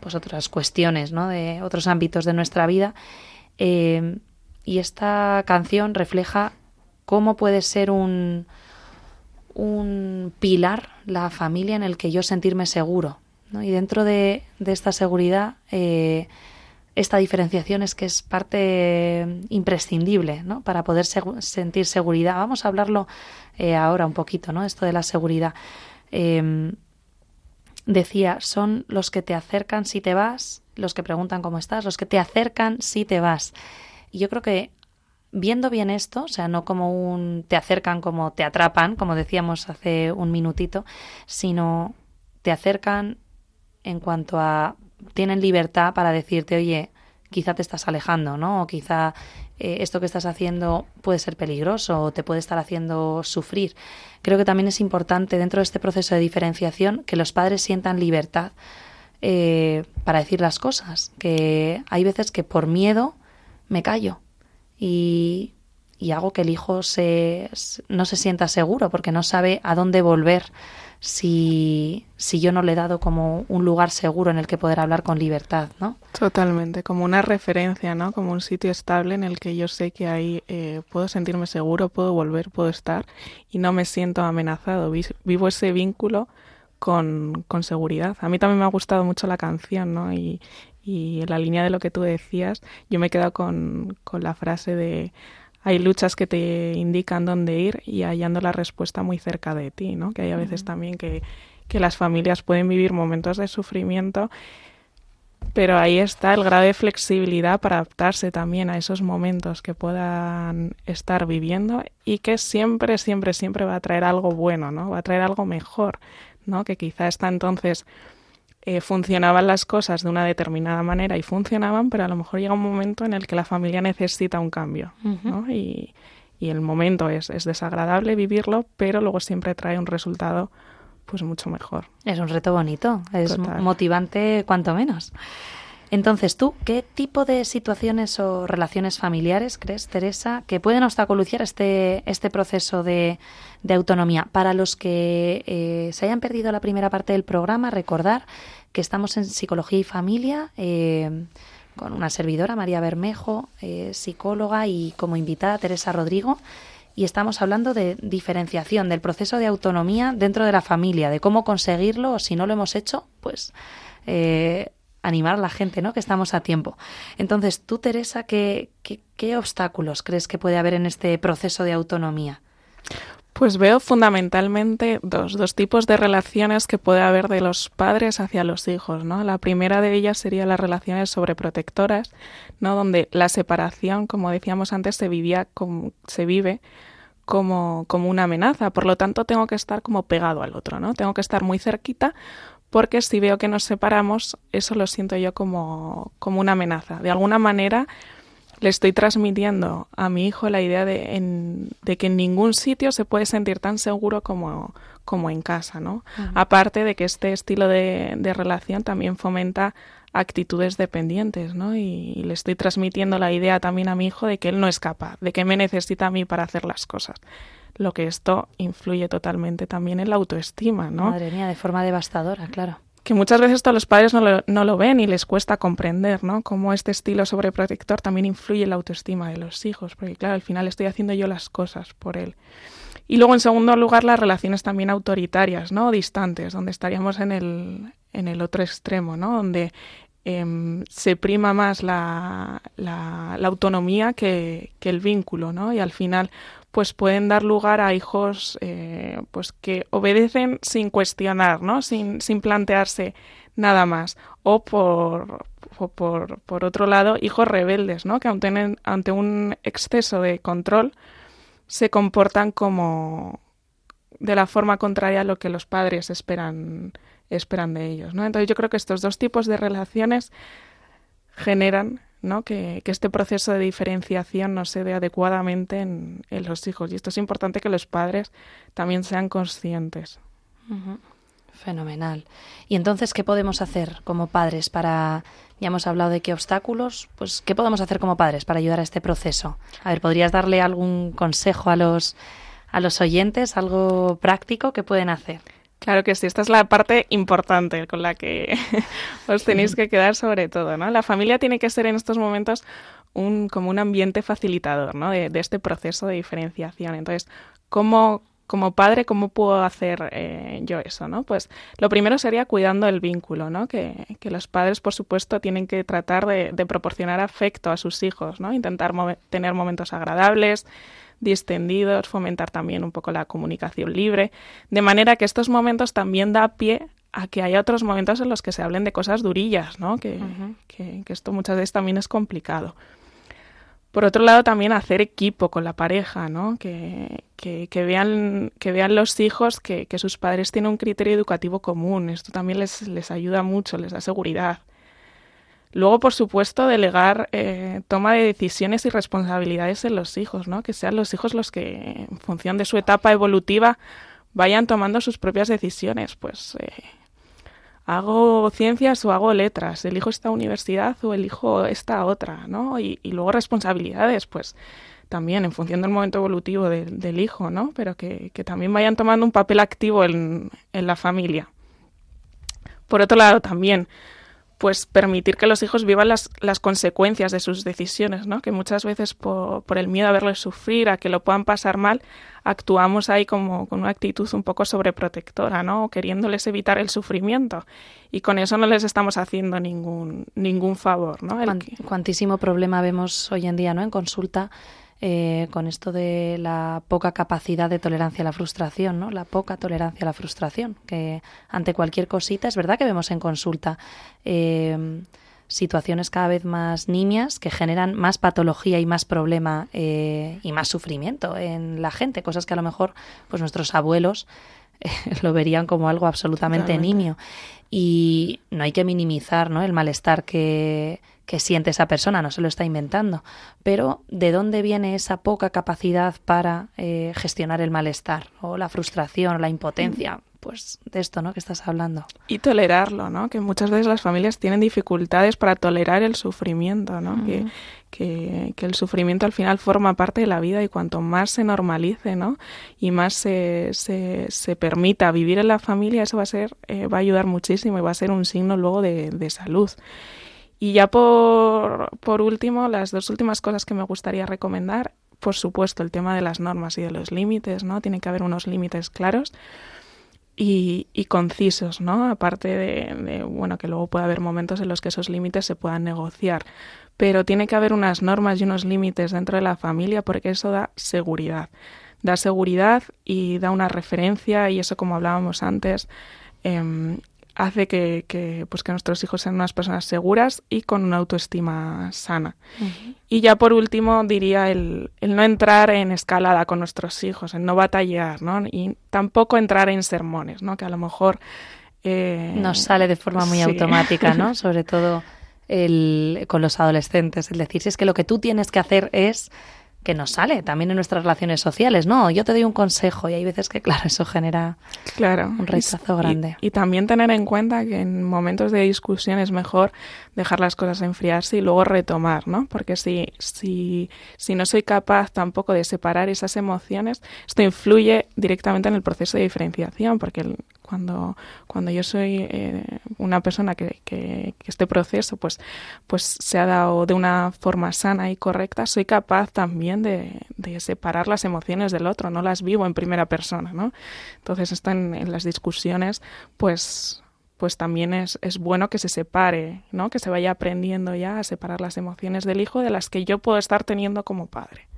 pues otras cuestiones, ¿no? De otros ámbitos de nuestra vida. Eh, y esta canción refleja cómo puede ser un, un pilar la familia en el que yo sentirme seguro. ¿no? Y dentro de, de esta seguridad eh, esta diferenciación es que es parte imprescindible ¿no? para poder sentir seguridad. Vamos a hablarlo eh, ahora un poquito, ¿no? Esto de la seguridad. Em, decía, son los que te acercan si te vas, los que preguntan cómo estás, los que te acercan si te vas. Y yo creo que viendo bien esto, o sea, no como un te acercan como te atrapan, como decíamos hace un minutito, sino te acercan en cuanto a tienen libertad para decirte, oye, quizá te estás alejando, ¿no? O quizá eh, esto que estás haciendo puede ser peligroso o te puede estar haciendo sufrir. Creo que también es importante dentro de este proceso de diferenciación que los padres sientan libertad eh, para decir las cosas. Que hay veces que por miedo me callo y, y hago que el hijo se, no se sienta seguro porque no sabe a dónde volver si, si yo no le he dado como un lugar seguro en el que poder hablar con libertad, ¿no? Totalmente, como una referencia, ¿no? Como un sitio estable en el que yo sé que ahí eh, puedo sentirme seguro, puedo volver, puedo estar y no me siento amenazado. Vivo ese vínculo con, con seguridad. A mí también me ha gustado mucho la canción, ¿no? Y, y en la línea de lo que tú decías, yo me he quedado con, con la frase de hay luchas que te indican dónde ir y hallando la respuesta muy cerca de ti, ¿no? Que hay a veces también que, que las familias pueden vivir momentos de sufrimiento, pero ahí está el grado de flexibilidad para adaptarse también a esos momentos que puedan estar viviendo y que siempre, siempre, siempre va a traer algo bueno, ¿no? Va a traer algo mejor, ¿no? Que quizá está entonces eh, funcionaban las cosas de una determinada manera y funcionaban, pero a lo mejor llega un momento en el que la familia necesita un cambio, ¿no? Y, y, el momento es, es desagradable vivirlo, pero luego siempre trae un resultado pues mucho mejor. Es un reto bonito, es motivante cuanto menos. Entonces, ¿tú qué tipo de situaciones o relaciones familiares crees, Teresa, que pueden obstaculizar este, este proceso de, de autonomía? Para los que eh, se hayan perdido la primera parte del programa, recordar que estamos en Psicología y Familia eh, con una servidora, María Bermejo, eh, psicóloga, y como invitada Teresa Rodrigo. Y estamos hablando de diferenciación del proceso de autonomía dentro de la familia, de cómo conseguirlo, o si no lo hemos hecho, pues animar a la gente, ¿no? Que estamos a tiempo. Entonces, tú, Teresa, ¿qué, qué, obstáculos crees que puede haber en este proceso de autonomía? Pues veo fundamentalmente dos, dos tipos de relaciones que puede haber de los padres hacia los hijos, ¿no? La primera de ellas sería las relaciones sobreprotectoras, ¿no? Donde la separación, como decíamos antes, se vivía como, se vive como, como una amenaza. Por lo tanto, tengo que estar como pegado al otro, ¿no? Tengo que estar muy cerquita porque si veo que nos separamos, eso lo siento yo como, como una amenaza. De alguna manera le estoy transmitiendo a mi hijo la idea de, de, que en ningún sitio se puede sentir tan seguro como, como en casa, ¿no? Aparte de que este estilo de, de, relación también fomenta actitudes dependientes, ¿no? Y, y, le estoy transmitiendo la idea también a mi hijo de que él no es capaz, de que me necesita a mí para hacer las cosas lo que esto influye totalmente también en la autoestima, ¿no? Madre mía, de forma devastadora, claro. Que muchas veces todos los padres no lo, no lo ven y les cuesta comprender, ¿no? Cómo este estilo sobreprotector también influye en la autoestima de los hijos, porque claro, al final estoy haciendo yo las cosas por él. Y luego, en segundo lugar, las relaciones también autoritarias, ¿no? Distantes, donde estaríamos en el, en el otro extremo, ¿no? Donde eh, se prima más la, la, la autonomía que, que, el vínculo, ¿no? Y al final, pues pueden dar lugar a hijos eh, pues que obedecen sin cuestionar, ¿no? Sin, sin plantearse nada más. O por, por, por, otro lado, hijos rebeldes, ¿no? Que ante, ante un exceso de control se comportan como de la forma contraria a lo que los padres esperan esperan de ellos, ¿no? Entonces yo creo que estos dos tipos de relaciones generan ¿no? Que, este proceso de diferenciación no se dé adecuadamente en, los hijos. Y esto es importante que los padres también sean conscientes. Fenomenal. Y entonces, ¿qué podemos hacer como padres para, ya hemos hablado de qué obstáculos, pues, ¿qué podemos hacer como padres para ayudar a este proceso? A ver, ¿podrías darle algún consejo a los, a los oyentes, algo práctico que pueden hacer? Claro que sí, esta es la parte importante con la que [laughs] os tenéis que quedar sobre todo, ¿no? La familia tiene que ser en estos momentos un, como un ambiente facilitador, ¿no? De, este proceso de diferenciación. Entonces, ¿cómo, como padre, ¿cómo puedo hacer eh, yo eso? ¿no? Pues lo primero sería cuidando el vínculo, ¿no? Que, que los padres, por supuesto, tienen que tratar de, de proporcionar afecto a sus hijos, ¿no? Intentar tener momentos agradables, distendidos, fomentar también un poco la comunicación libre, de manera que estos momentos también da pie a que haya otros momentos en los que se hablen de cosas durillas, ¿no? Que, que, esto muchas veces también es complicado. Por otro lado, también hacer equipo con la pareja, ¿no? Que, que, que vean, que vean los hijos que, que, sus padres tienen un criterio educativo común. Esto también les, les ayuda mucho, les da seguridad. Luego, por supuesto, delegar eh, toma de decisiones y responsabilidades en los hijos, ¿no? Que sean los hijos los que, en función de su etapa evolutiva, vayan tomando sus propias decisiones. Pues eh, hago ciencias o hago letras, elijo esta universidad o elijo esta otra, ¿no? Y, luego responsabilidades, pues también en función del momento evolutivo del hijo, ¿no? Pero que, que, también vayan tomando un papel activo en, en la familia. Por otro lado, también pues permitir que los hijos vivan las, las consecuencias de sus decisiones, ¿no? Que muchas veces por, por, el miedo a verles sufrir, a que lo puedan pasar mal, actuamos ahí como con una actitud un poco sobreprotectora, ¿no? Queriéndoles evitar el sufrimiento. Y con eso no les estamos haciendo ningún, ningún favor, ¿no? Cuantísimo problema vemos hoy en día, ¿no? En consulta eh, con esto de la poca capacidad de tolerancia a la frustración, ¿no? La poca tolerancia a la frustración, que ante cualquier cosita es verdad que vemos en consulta eh, situaciones cada vez más niñas que generan más patología y más problema eh, y más sufrimiento en la gente, cosas que a lo mejor pues nuestros abuelos [laughs] lo verían como algo absolutamente niño y no hay que minimizar ¿no? el malestar que que siente esa persona, no se lo está inventando. Pero ¿de dónde viene esa poca capacidad para eh, gestionar el malestar o la frustración o la impotencia? Pues de esto, ¿no? Que estás hablando. Y tolerarlo, ¿no? Que muchas veces las familias tienen dificultades para tolerar el sufrimiento, ¿no? que, que, que, el sufrimiento al final forma parte de la vida y cuanto más se normalice, ¿no? Y más se, se, se permita vivir en la familia, eso va a ser, eh, va a ayudar muchísimo y va a ser un signo luego de, de salud. Y ya por, por último, las dos últimas cosas que me gustaría recomendar, por supuesto, el tema de las normas y de los límites, ¿no? Tiene que haber unos límites claros y, y concisos, ¿no? Aparte de, bueno, que luego puede haber momentos en los que esos límites se puedan negociar. Pero tiene que haber unas normas y unos límites dentro de la familia porque eso da seguridad. Da seguridad y da una referencia y eso, como hablábamos antes, eh, hace que, que, pues que nuestros hijos sean unas personas seguras y con una autoestima sana. Y ya por último diría el, el, no entrar en escalada con nuestros hijos, el no batallar, ¿no? Y tampoco entrar en sermones, ¿no? Que a lo mejor... Eh, Nos sale de forma muy automática, ¿no? [laughs] Sobre todo el, con los adolescentes. Es decir, si es que lo que tú tienes que hacer es que nos sale también en nuestras relaciones sociales, ¿no? Yo te doy un consejo y hay veces que, [laughs] claro, eso genera claro, un rechazo grande. Y, también tener en cuenta que en momentos de discusión es mejor dejar las cosas enfriarse y luego retomar, ¿no? Porque si, si, si no soy capaz tampoco de separar esas emociones, esto influye directamente en el proceso de diferenciación, porque el, cuando, cuando yo soy eh, una persona que, que, este proceso pues, pues se ha dado de una forma sana y correcta, soy capaz también de, de separar las emociones del otro, no las vivo en primera persona, ¿no? Entonces esto en, en las discusiones pues pues también es, es, bueno que se separe, ¿no? Que se vaya aprendiendo ya a separar las emociones del hijo de las que yo puedo estar teniendo como padre.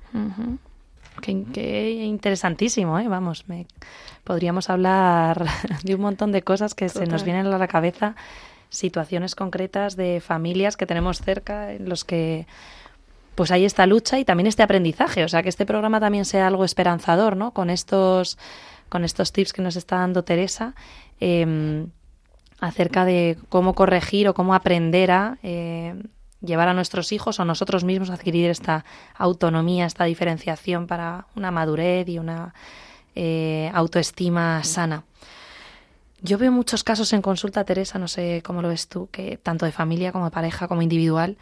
Qué, interesantísimo, ¿eh? Vamos, me, podríamos hablar [laughs] de un montón de cosas que se nos vienen a la cabeza, situaciones concretas de familias que tenemos cerca en los que pues hay esta lucha y también este aprendizaje, o sea, que este programa también sea algo esperanzador, ¿no? Con estos con estos tips que nos está dando Teresa. Eh, acerca de cómo corregir o cómo aprender a llevar a nuestros hijos o nosotros mismos a adquirir esta autonomía, esta diferenciación para una madurez y una autoestima sana. Yo veo muchos casos en consulta, Teresa, no sé cómo lo ves tú, que tanto de familia como de pareja como individual,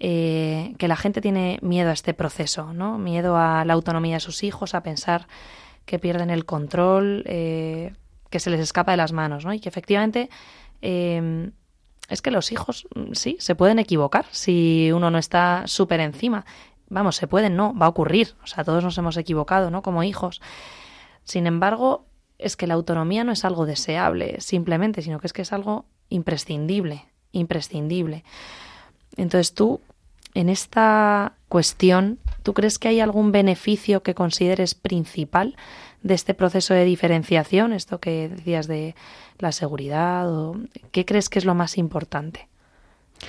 eh, que la gente tiene miedo a este proceso, ¿no? Miedo a la autonomía de sus hijos, a pensar que pierden el control, eh, que se les escapa de las manos, ¿no? Y que efectivamente es que los hijos, sí, se pueden equivocar si uno no está súper encima. Vamos, se pueden, no, va a ocurrir. O sea, todos nos hemos equivocado, ¿no? Como hijos. Sin embargo, es que la autonomía no es algo deseable simplemente, sino que es que es algo imprescindible, imprescindible. Entonces tú, en esta cuestión, ¿tú crees que hay algún beneficio que consideres principal de este proceso de diferenciación? Esto que decías de la seguridad, o ¿qué crees que es lo más importante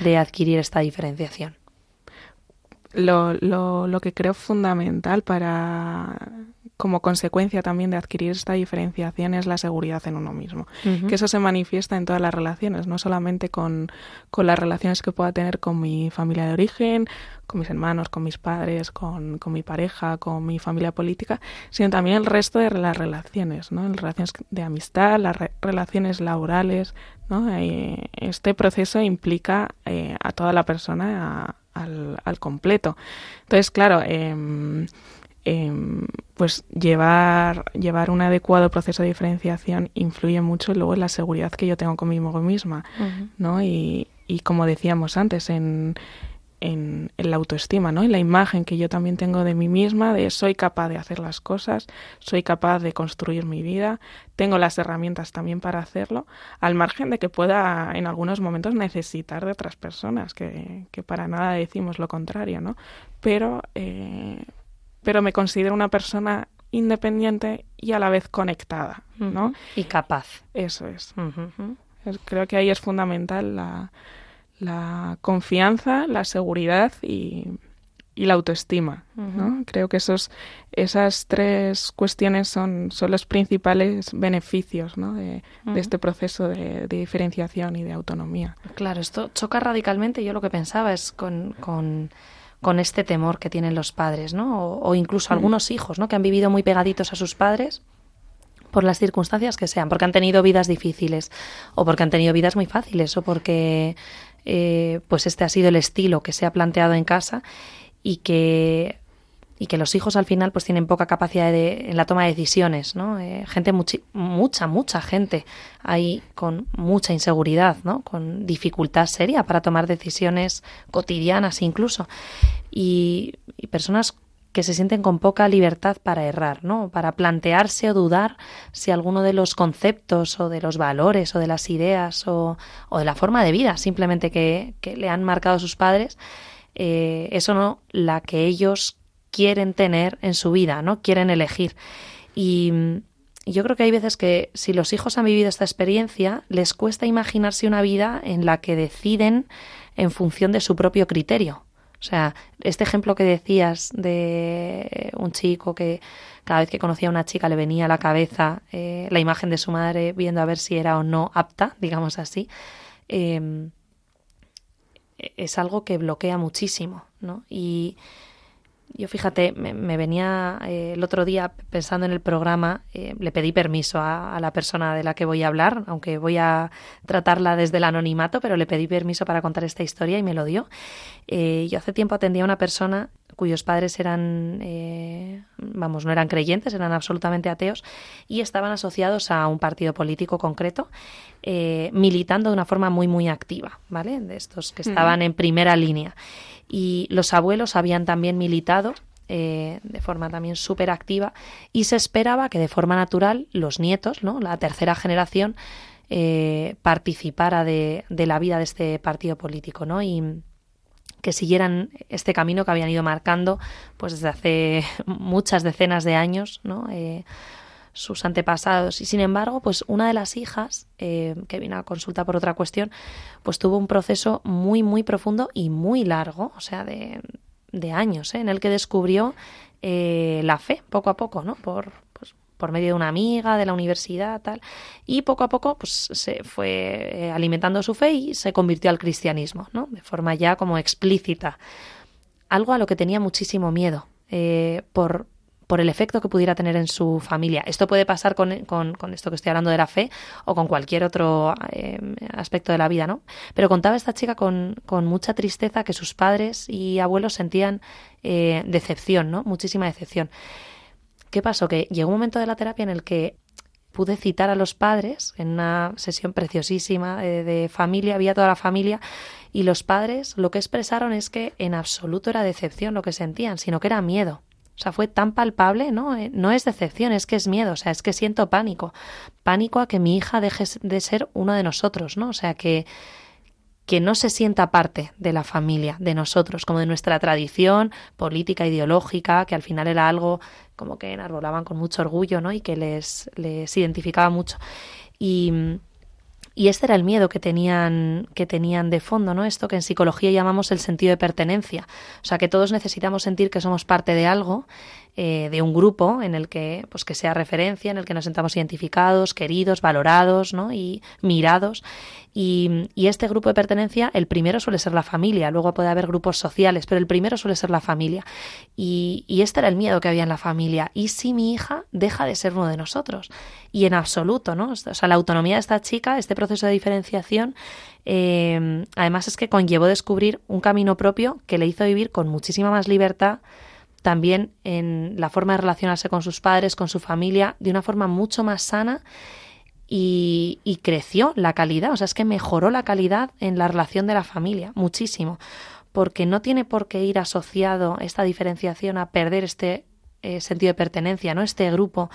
de adquirir esta diferenciación? Lo, lo, lo que creo fundamental para como consecuencia también de adquirir esta diferenciación es la seguridad en uno mismo. Que eso se manifiesta en todas las relaciones, no solamente con, con, las relaciones que pueda tener con mi familia de origen, con mis hermanos, con mis padres, con, con mi pareja, con mi familia política, sino también el resto de las relaciones, ¿no? Las relaciones de amistad, las relaciones laborales, ¿no? Eh, este proceso implica eh, a toda la persona al, al, completo. Entonces, claro, eh, Em, pues llevar, llevar un adecuado proceso de diferenciación influye mucho luego en la seguridad que yo tengo conmigo misma, ¿no? Y, y, como decíamos antes, en, en, la autoestima, ¿no? En la imagen que yo también tengo de mí misma, de soy capaz de hacer las cosas, soy capaz de construir mi vida, tengo las herramientas también para hacerlo, al margen de que pueda en algunos momentos necesitar de otras personas, que, que para nada decimos lo contrario, ¿no? Pero eh, pero me considero una persona independiente y a la vez conectada, ¿no? Y capaz. Eso es. Creo que ahí es fundamental la, confianza, la seguridad y, la autoestima, ¿no? Creo que esos, esas tres cuestiones son, son los principales beneficios ¿no? de, este proceso de, diferenciación y de autonomía. Claro, esto choca radicalmente. Yo lo que pensaba es con con este temor que tienen los padres, ¿no? O, incluso mm. algunos hijos, ¿no? Que han vivido muy pegaditos a sus padres por las circunstancias que sean, porque han tenido vidas difíciles o porque han tenido vidas muy fáciles o porque eh, pues este ha sido el estilo que se ha planteado en casa y que y que los hijos al final pues tienen poca capacidad de, en la toma de decisiones, ¿no? Eh, gente mucha, mucha gente ahí con mucha inseguridad, ¿no? Con dificultad seria para tomar decisiones cotidianas incluso. Y, personas que se sienten con poca libertad para errar, ¿no? Para plantearse o dudar si alguno de los conceptos o de los valores o de las ideas o, o de la forma de vida simplemente que, que le han marcado sus padres, eh, eso no la que ellos quieren tener en su vida, ¿no? Quieren elegir. Y yo creo que hay veces que si los hijos han vivido esta experiencia, les cuesta imaginarse una vida en la que deciden en función de su propio criterio. O sea, este ejemplo que decías de un chico que cada vez que conocía a una chica le venía a la cabeza eh, la imagen de su madre viendo a ver si era o no apta, digamos así, em, es algo que bloquea muchísimo, ¿no? Y, yo fíjate, me, venía eh, el otro día pensando en el programa, eh, le pedí permiso a, la persona de la que voy a hablar, aunque voy a tratarla desde el anonimato, pero le pedí permiso para contar esta historia y me lo dio. Eh, yo hace tiempo atendía a una persona cuyos padres eran, vamos, no eran creyentes, eran absolutamente ateos y estaban asociados a un partido político concreto, militando de una forma muy, muy activa, ¿vale? De estos que estaban en primera línea y los abuelos habían también militado eh, de forma también súper activa y se esperaba que de forma natural los nietos, ¿no? la tercera generación, eh, participara de, de, la vida de este partido político ¿no? y que siguieran este camino que habían ido marcando pues desde hace [laughs] muchas decenas de años ¿no? Eh, sus antepasados. Y sin embargo, pues una de las hijas, eh, que vino a consulta por otra cuestión, pues tuvo un proceso muy, muy profundo y muy largo, o sea, de, de años, ¿eh? en el que descubrió eh, la fe poco a poco, ¿no? Por, pues, por medio de una amiga de la universidad, tal. Y poco a poco, pues se fue alimentando su fe y se convirtió al cristianismo, ¿no? De forma ya como explícita. Algo a lo que tenía muchísimo miedo. Por, por el efecto que pudiera tener en su familia. Esto puede pasar con, esto que estoy hablando de la fe o con cualquier otro eh, aspecto de la vida, ¿no? Pero contaba esta chica con, mucha tristeza que sus padres y abuelos sentían eh, decepción, ¿no? Muchísima decepción. ¿Qué pasó? Que llegó un momento de la terapia en el que pude citar a los padres en una sesión preciosísima de, de, familia, había toda la familia, y los padres lo que expresaron es que en absoluto era decepción lo que sentían, sino que era miedo. O sea, fue tan palpable, ¿no? Eh, no es decepción, es que es miedo, o sea, es que siento pánico. Pánico a que mi hija deje de ser uno de nosotros, ¿no? O sea, que, que no se sienta parte de la familia, de nosotros, como de nuestra tradición política, ideológica, que al final era algo como que enarbolaban con mucho orgullo, ¿no? Y que les, les identificaba mucho. Y, y este era el miedo que tenían, que tenían de fondo, ¿no? Esto que en psicología llamamos el sentido de pertenencia. O sea, que todos necesitamos sentir que somos parte de algo eh, de un grupo en el que, pues, que sea referencia, en el que nos sentamos identificados, queridos, valorados, ¿no? Y mirados. Y, este grupo de pertenencia, el primero suele ser la familia, luego puede haber grupos sociales, pero el primero suele ser la familia. Y, este era el miedo que había en la familia. ¿Y si mi hija deja de ser uno de nosotros? Y en absoluto, ¿no? O sea, la autonomía de esta chica, este proceso de diferenciación, eh, además es que conllevó descubrir un camino propio que le hizo vivir con muchísima más libertad también en la forma de relacionarse con sus padres, con su familia, de una forma mucho más sana y, creció la calidad, o sea, es que mejoró la calidad en la relación de la familia, muchísimo, porque no tiene por qué ir asociado esta diferenciación a perder este eh, sentido de pertenencia, ¿no? Este grupo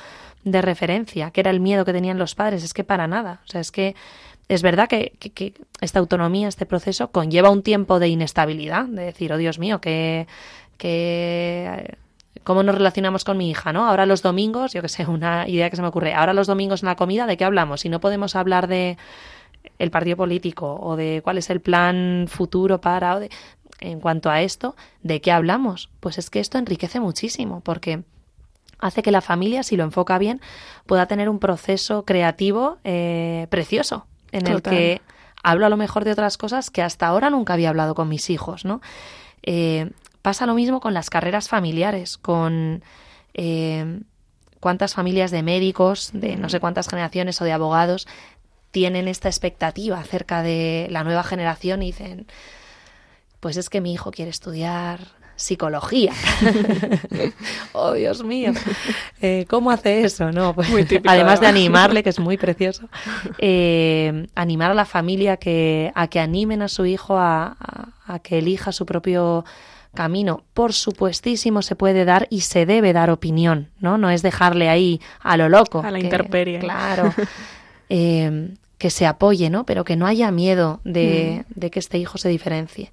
de referencia, que era el miedo que tenían los padres, es que para nada, o sea, es que es verdad que, que, esta autonomía, este proceso, conlleva un tiempo de inestabilidad, de decir, oh Dios mío, que, que cómo nos relacionamos con mi hija, ¿no? Ahora los domingos, yo que sé, una idea que se me ocurre, ahora los domingos en la comida, ¿de qué hablamos? Si no podemos hablar de el partido político o de cuál es el plan futuro para o de, en cuanto a esto, ¿de qué hablamos? Pues es que esto enriquece muchísimo porque hace que la familia, si lo enfoca bien, pueda tener un proceso creativo eh, precioso en el que hablo a lo mejor de otras cosas que hasta ahora nunca había hablado con mis hijos, ¿no? Eh, Pasa lo mismo con las carreras familiares, con eh, cuántas familias de médicos, de no sé cuántas generaciones o de abogados tienen esta expectativa acerca de la nueva generación y dicen, pues es que mi hijo quiere estudiar psicología. [laughs] oh, Dios mío. Eh, ¿Cómo hace eso? No, pues, además de animarle, que es muy precioso, [laughs] eh, animar a la familia que, a que animen a su hijo a que elija su propio camino, por supuestísimo, se puede dar y se debe dar opinión, ¿no? No es dejarle ahí a lo loco. A la intemperie. Claro. [laughs] Eh, que se apoye, ¿no? Pero que no haya miedo de, mm. de que este hijo se diferencie.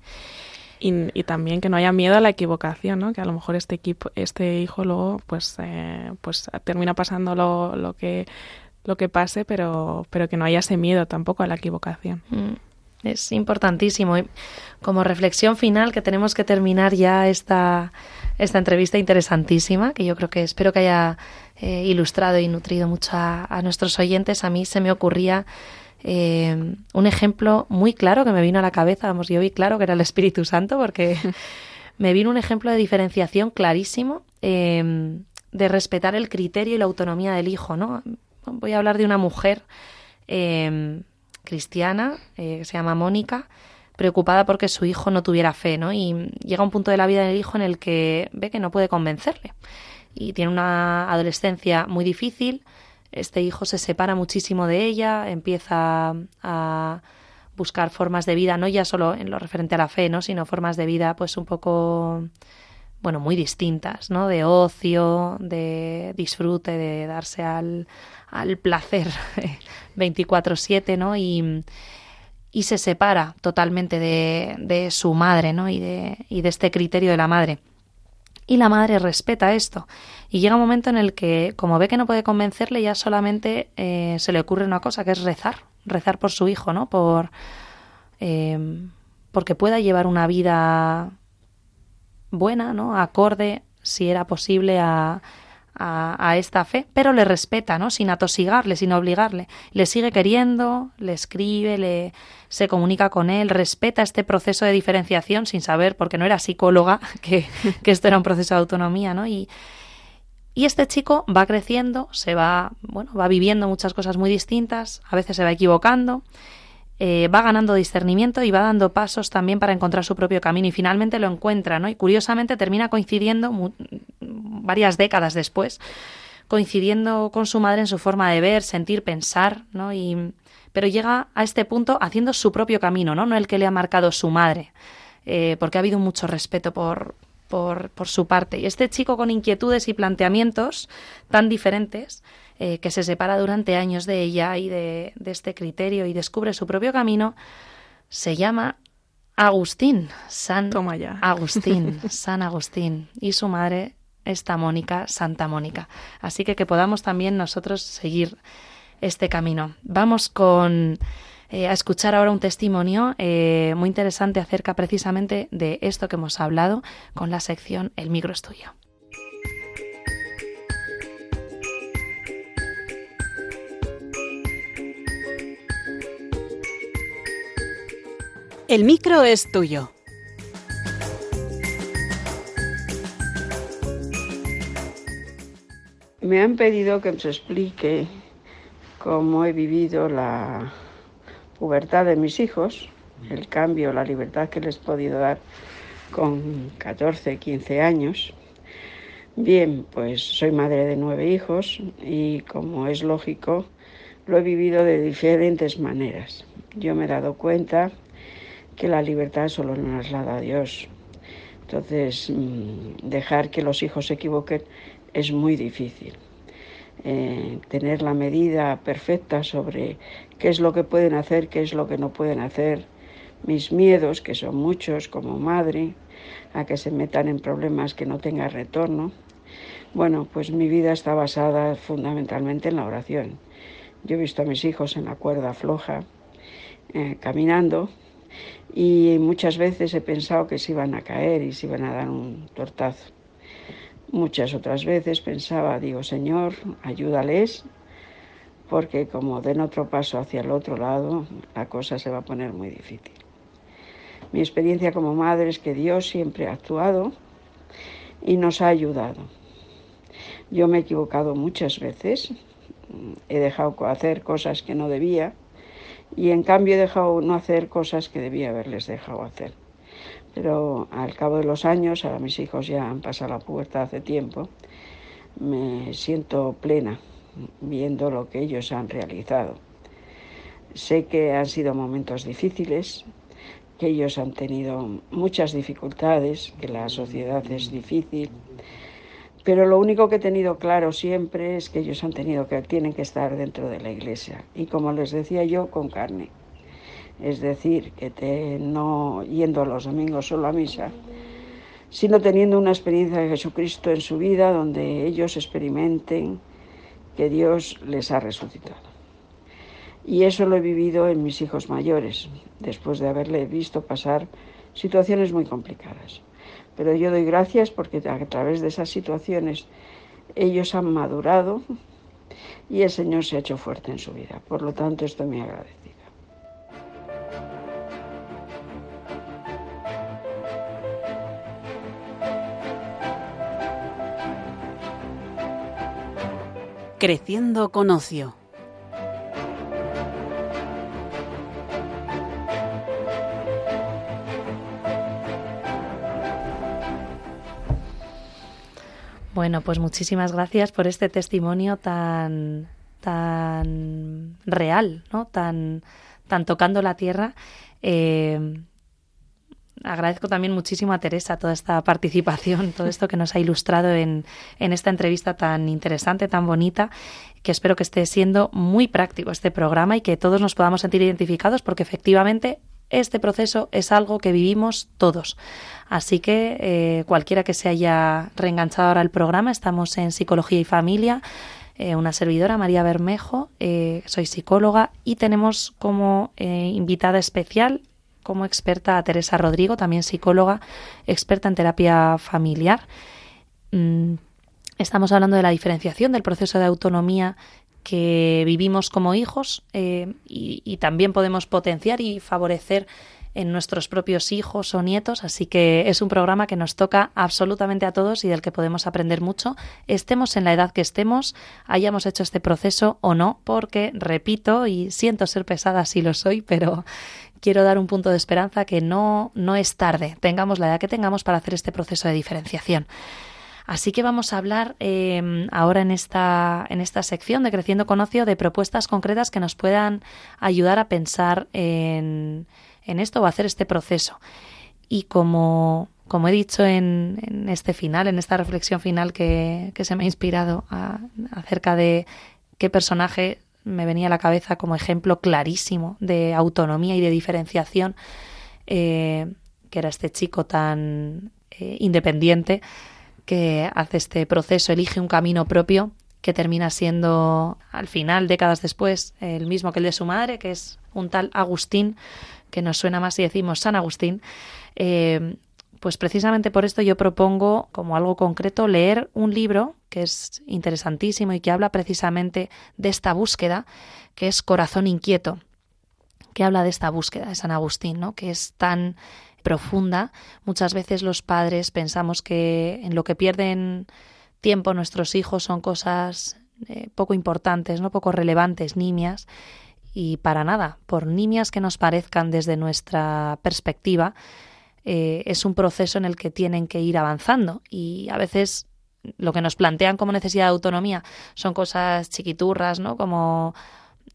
Y, también que no haya miedo a la equivocación, ¿no? Que a lo mejor este equipo, este hijo luego, pues, eh, pues termina pasando lo, lo que lo que pase, pero, pero que no haya ese miedo tampoco a la equivocación. Mm. Es importantísimo. Y como reflexión final, que tenemos que terminar ya esta, esta entrevista interesantísima, que yo creo que espero que haya eh, ilustrado y nutrido mucho a, nuestros oyentes, a mí se me ocurría eh, un ejemplo muy claro que me vino a la cabeza. Vamos, yo vi claro que era el Espíritu Santo, porque [laughs] me vino un ejemplo de diferenciación clarísimo eh, de respetar el criterio y la autonomía del hijo. ¿no? Voy a hablar de una mujer cristiana, eh, se llama Mónica, preocupada porque su hijo no tuviera fe, ¿no? Y llega un punto de la vida del hijo en el que ve que no puede convencerle. Y tiene una adolescencia muy difícil, este hijo se separa muchísimo de ella, empieza a buscar formas de vida, no ya solo en lo referente a la fe, ¿no? sino formas de vida pues un poco bueno, muy distintas, ¿no? De ocio, de disfrute, de darse al, al placer [laughs] 24/7, ¿no? Y, y, se separa totalmente de, de, su madre, ¿no? Y de, y de este criterio de la madre. Y la madre respeta esto. Y llega un momento en el que, como ve que no puede convencerle, ya solamente eh, se le ocurre una cosa, que es rezar. Rezar por su hijo, ¿no? Por, eh, porque pueda llevar una vida buena, ¿no? Acorde, si era posible, a, a, esta fe, pero le respeta, ¿no? Sin atosigarle, sin obligarle. Le sigue queriendo, le escribe, le se comunica con él, respeta este proceso de diferenciación sin saber, porque no era psicóloga, [laughs] que, que esto era un proceso de autonomía, ¿no? Y, y este chico va creciendo, se va, bueno, va viviendo muchas cosas muy distintas, a veces se va equivocando, eh, va ganando discernimiento y va dando pasos también para encontrar su propio camino y finalmente lo encuentra, ¿no? Y curiosamente termina coincidiendo varias décadas después, coincidiendo con su madre en su forma de ver, sentir, pensar, ¿no? Y, pero llega a este punto haciendo su propio camino, ¿no? No el que le ha marcado su madre, eh, porque ha habido mucho respeto por, por, su parte. Y este chico con inquietudes y planteamientos tan diferentes, eh, que se separa durante años de ella y de, este criterio y descubre su propio camino, se llama Agustín, San Agustín, [laughs] San Agustín, y su madre esta Mónica, Santa Mónica. Así que que podamos también nosotros seguir este camino. Vamos con eh, a escuchar ahora un testimonio eh, muy interesante acerca precisamente de esto que hemos hablado con la sección El micro es tuyo. El micro es tuyo. Me han pedido que os explique cómo he vivido la pubertad de mis hijos, el cambio, la libertad que les he podido dar con 14, 15 años. Bien, pues soy madre de nueve hijos y como es lógico, lo he vivido de diferentes maneras. Yo me he dado cuenta que la libertad solo nos la da Dios. Entonces, mm, dejar que los hijos se equivoquen es muy difícil. Eh, tener la medida perfecta sobre qué es lo que pueden hacer, qué es lo que no pueden hacer, mis miedos, que son muchos como madre, a que se metan en problemas que no tengan retorno. Bueno, pues mi vida está basada fundamentalmente en la oración. Yo he visto a mis hijos en la cuerda floja, eh, caminando, y muchas veces he pensado que se iban a caer y se iban a dar un tortazo. Muchas otras veces pensaba, digo, Señor, ayúdales, porque como den otro paso hacia el otro lado, la cosa se va a poner muy difícil. Mi experiencia como madre es que Dios siempre ha actuado y nos ha ayudado. Yo me he equivocado muchas veces, he dejado hacer cosas que no debía y en cambio he dejado no hacer cosas que debía haberles dejado hacer. Pero al cabo de los años, ahora mis hijos ya han pasado la puerta hace tiempo, me siento plena viendo lo que ellos han realizado. Sé que han sido momentos difíciles, que ellos han tenido muchas dificultades, que la sociedad es difícil, pero lo único que he tenido claro siempre es que ellos han tenido que tienen que estar dentro de la iglesia y como les decía yo con carne es decir, que te, no yendo los domingos solo a misa, sino teniendo una experiencia de Jesucristo en su vida donde ellos experimenten que Dios les ha resucitado. Y eso lo he vivido en mis hijos mayores, después de haberle visto pasar situaciones muy complicadas. Pero yo doy gracias porque a través de esas situaciones ellos han madurado y el Señor se ha hecho fuerte en su vida. Por lo tanto, estoy muy agradecido. Creciendo con ocio. Bueno, pues muchísimas gracias por este testimonio tan tan real, ¿no? Tan tan tocando la tierra. Eh, agradezco también muchísimo a Teresa toda esta participación, todo esto que nos ha ilustrado en, en esta entrevista tan interesante, tan bonita, que espero que esté siendo muy práctico este programa y que todos nos podamos sentir identificados porque efectivamente este proceso es algo que vivimos todos. Así que eh, cualquiera que se haya reenganchado ahora al programa, estamos en Psicología y Familia. Eh, una servidora, María Bermejo, eh, soy psicóloga y tenemos como invitada especial como experta a Teresa Rodrigo, también psicóloga, experta en terapia familiar. Mm, Estamos hablando de la diferenciación del proceso de autonomía que vivimos como hijos eh, y, y, también podemos potenciar y favorecer en nuestros propios hijos o nietos, así que es un programa que nos toca absolutamente a todos y del que podemos aprender mucho, estemos en la edad que estemos, hayamos hecho este proceso o no, porque, repito, y siento ser pesada si lo soy, pero quiero dar un punto de esperanza que no, no es tarde, tengamos la edad que tengamos para hacer este proceso de diferenciación. Así que vamos a hablar eh, ahora en esta, en esta sección de Creciendo con Ocio de propuestas concretas que nos puedan ayudar a pensar en, en esto o hacer este proceso. Y como, como he dicho en, este final, en esta reflexión final que, que se me ha inspirado acerca de qué personaje me venía a la cabeza como ejemplo clarísimo de autonomía y de diferenciación, eh, que era este chico tan eh, independiente que hace este proceso, elige un camino propio que termina siendo al final, décadas después, el mismo que el de su madre, que es un tal Agustín, que nos suena más si decimos San Agustín, eh, pues precisamente por esto yo propongo como algo concreto leer un libro que es interesantísimo y que habla precisamente de esta búsqueda, que es Corazón Inquieto, que habla de esta búsqueda de San Agustín, ¿no? que es tan profunda. Muchas veces los padres pensamos que en lo que pierden tiempo nuestros hijos son cosas eh, poco importantes, no poco relevantes, nimias, y para nada, por nimias que nos parezcan desde nuestra perspectiva, eh, es un proceso en el que tienen que ir avanzando y a veces lo que nos plantean como necesidad de autonomía son cosas chiquiturras, ¿no? Como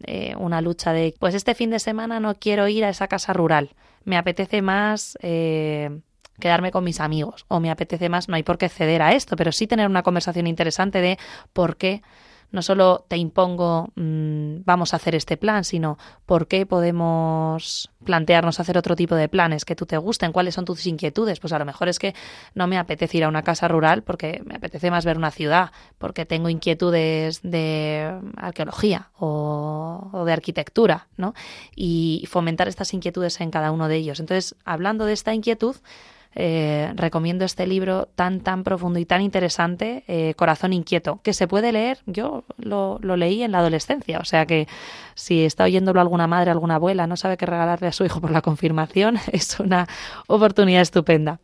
eh, una lucha de, pues este fin de semana no quiero ir a esa casa rural, me apetece más eh, quedarme con mis amigos o me apetece más, no hay por qué ceder a esto, pero sí tener una conversación interesante de por qué no solo te impongo mmm, vamos a hacer este plan, sino por qué podemos plantearnos hacer otro tipo de planes que tú te gusten, cuáles son tus inquietudes. Pues a lo mejor es que no me apetece ir a una casa rural porque me apetece más ver una ciudad, porque tengo inquietudes de arqueología o de arquitectura, ¿no? Y fomentar estas inquietudes en cada uno de ellos. Entonces, hablando de esta inquietud, eh, recomiendo este libro tan, tan profundo y tan interesante, eh, Corazón Inquieto, que se puede leer, yo lo, lo, leí en la adolescencia, o sea que si está oyéndolo alguna madre, alguna abuela, no sabe qué regalarle a su hijo por la confirmación, [laughs] es una oportunidad estupenda.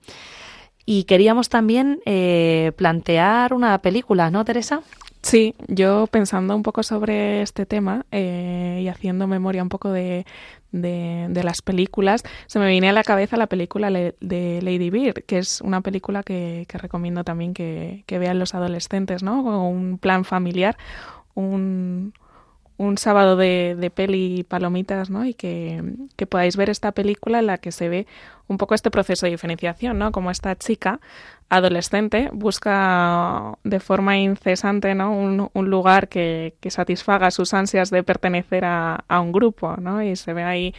Y queríamos también eh, plantear una película, ¿no, Teresa? Sí, yo pensando un poco sobre este tema y haciendo memoria un poco de, de, de, las películas, se me viene a la cabeza la película de Lady Bird, que es una película que, recomiendo también que, vean los adolescentes, ¿no? Con un plan familiar, un, un sábado de, de peli y palomitas, ¿no? Y que, que, podáis ver esta película en la que se ve un poco este proceso de diferenciación, ¿no? Como esta chica adolescente busca de forma incesante, ¿no? Un, un lugar que, que, satisfaga sus ansias de pertenecer a, a, un grupo, ¿no? Y se ve ahí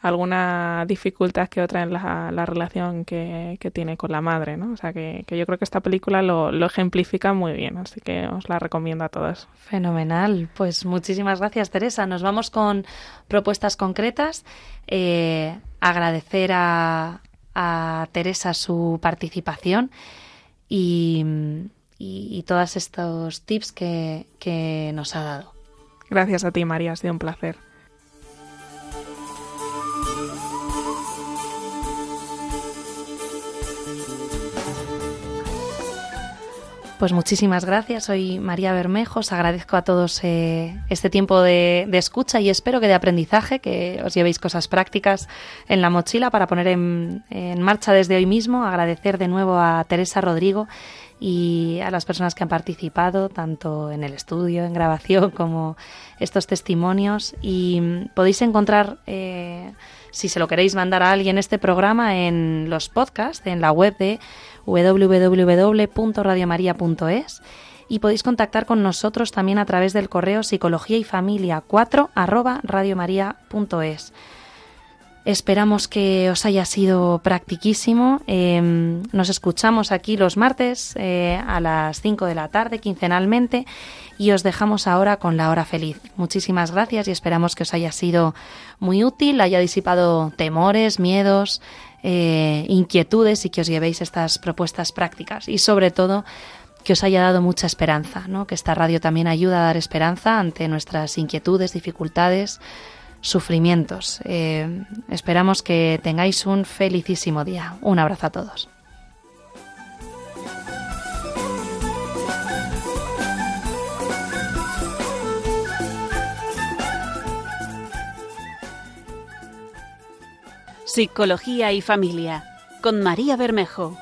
alguna dificultad que otra en la, la relación que, que, tiene con la madre, ¿no? O sea que, que yo creo que esta película lo, lo, ejemplifica muy bien, así que os la recomiendo a todos. Fenomenal, pues muchísimas gracias Teresa. Nos vamos con propuestas concretas. Eh, agradecer a, a, Teresa su participación y, y, todos estos tips que, que nos ha dado. Gracias a ti María, ha sido un placer. Pues muchísimas gracias. Soy María Bermejo. Os agradezco a todos eh, este tiempo de, de, escucha y espero que de aprendizaje, que os llevéis cosas prácticas en la mochila para poner en, en marcha desde hoy mismo. Agradecer de nuevo a Teresa Rodrigo y a las personas que han participado, tanto en el estudio, en grabación, como estos testimonios. Y podéis encontrar, eh, si se lo queréis mandar a alguien, este programa en los podcasts, en la web de www.radiomaria.es y podéis contactar con nosotros también a través del correo psicología y familia 4 arroba radiomaria.es. Esperamos que os haya sido practiquísimo. Eh, nos escuchamos aquí los martes eh, a las 5 de la tarde, quincenalmente, y os dejamos ahora con la hora feliz. Muchísimas gracias y esperamos que os haya sido muy útil, haya disipado temores, miedos, eh, inquietudes y que os llevéis estas propuestas prácticas. Y sobre todo, que os haya dado mucha esperanza, ¿no? que esta radio también ayuda a dar esperanza ante nuestras inquietudes, dificultades, sufrimientos. Eh, esperamos que tengáis un felicísimo día. Un abrazo a todos. Psicología y Familia con María Bermejo.